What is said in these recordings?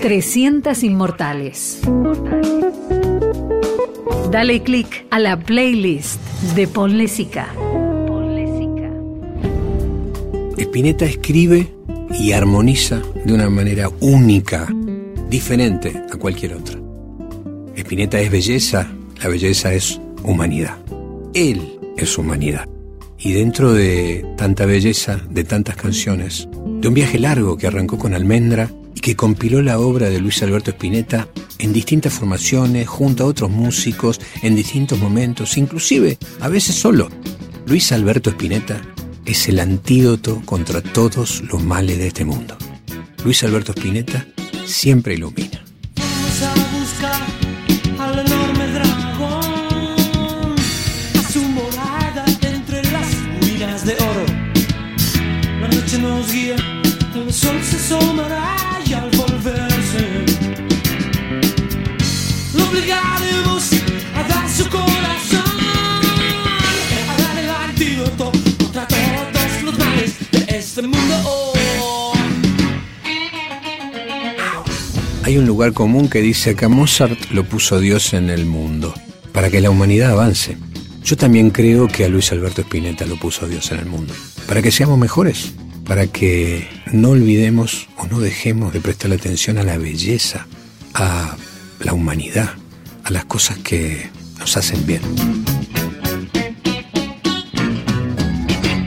300 Inmortales. Dale click a la playlist de Ponle Spinetta escribe y armoniza de una manera única, diferente a cualquier otra. Spinetta es belleza, la belleza es humanidad. Él es humanidad. Y dentro de tanta belleza, de tantas canciones, de un viaje largo que arrancó con Almendra y que compiló la obra de Luis Alberto Spinetta en distintas formaciones, junto a otros músicos, en distintos momentos, inclusive a veces solo. Luis Alberto Spinetta es el antídoto contra todos los males de este mundo. Luis Alberto Spinetta siempre ilumina. Hay un lugar común que dice que Mozart lo puso Dios en el mundo, para que la humanidad avance. Yo también creo que a Luis Alberto Spinetta lo puso Dios en el mundo, para que seamos mejores, para que no olvidemos o no dejemos de prestar atención a la belleza, a la humanidad, a las cosas que nos hacen bien.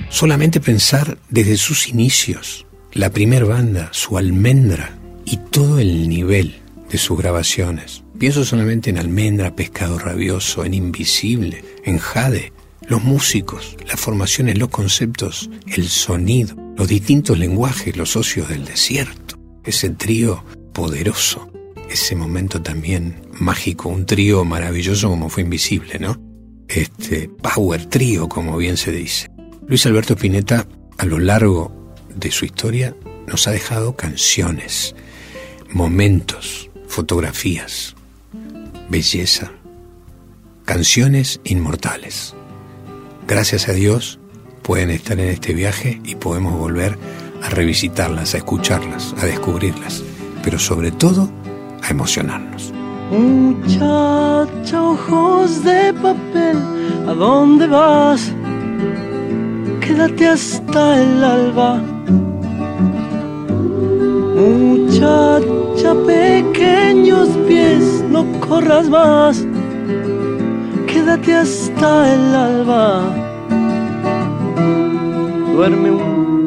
Solamente pensar desde sus inicios, la primer banda, su almendra y todo el nivel de sus grabaciones. Pienso solamente en Almendra, Pescado Rabioso, en Invisible, en Jade, los músicos, las formaciones, los conceptos, el sonido, los distintos lenguajes, los socios del desierto, ese trío poderoso, ese momento también mágico, un trío maravilloso como fue Invisible, ¿no? Este power trío, como bien se dice. Luis Alberto Spinetta, a lo largo de su historia, nos ha dejado canciones, momentos, fotografías, belleza, canciones inmortales. Gracias a Dios pueden estar en este viaje y podemos volver a revisitarlas, a escucharlas, a descubrirlas, pero sobre todo a emocionarnos. Muchacha, ojos de papel, ¿a dónde vas? Quédate hasta el alba. Muchacha, pequeños pies, no corras más. Quédate hasta el alba. Duerme un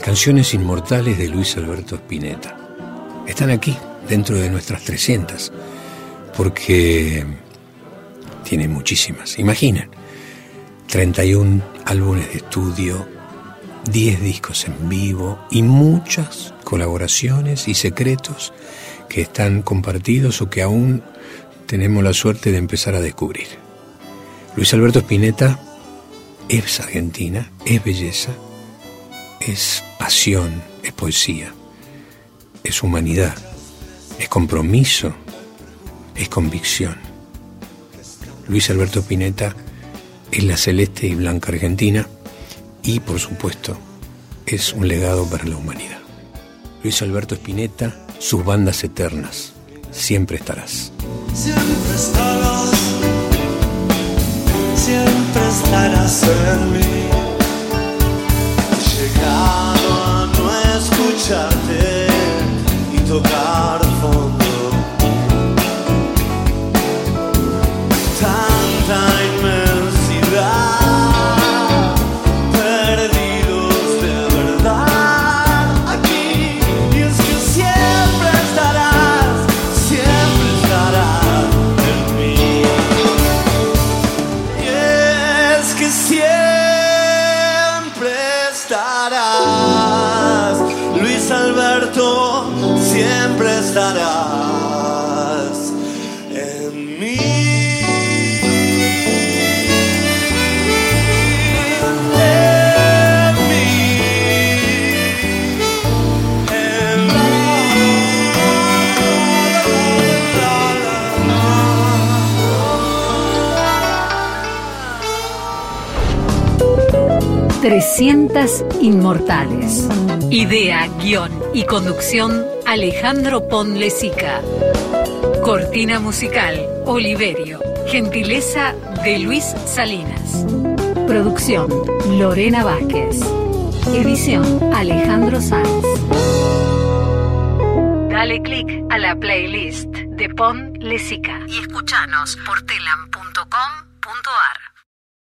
Las canciones inmortales de Luis Alberto Spinetta están aquí, dentro de nuestras 300, porque tiene muchísimas. Imaginen, 31 álbumes de estudio, 10 discos en vivo y muchas colaboraciones y secretos que están compartidos o que aún tenemos la suerte de empezar a descubrir. Luis Alberto Spinetta es Argentina, es belleza, es pasión, es poesía, es humanidad, es compromiso, es convicción. Luis Alberto Spinetta es la celeste y blanca Argentina y, por supuesto, es un legado para la humanidad. Luis Alberto Spinetta, sus bandas eternas, siempre estarás. Siempre estarás, siempre estarás en. Santa inmensidad, perdidos de verdad. Aquí, dios que siempre estarás, siempre estará en mí. Y es que siempre estarás, Luis Alberto, siempre estará. 300 Inmortales. Idea, guion y conducción Alejandro Ponlesica. Cortina musical Oliverio. Gentileza de Luis Salinas. Producción Lorena Vázquez. Edición Alejandro Sanz. Dale click a la playlist de Pon Lesica y escuchanos por telam.com.ar.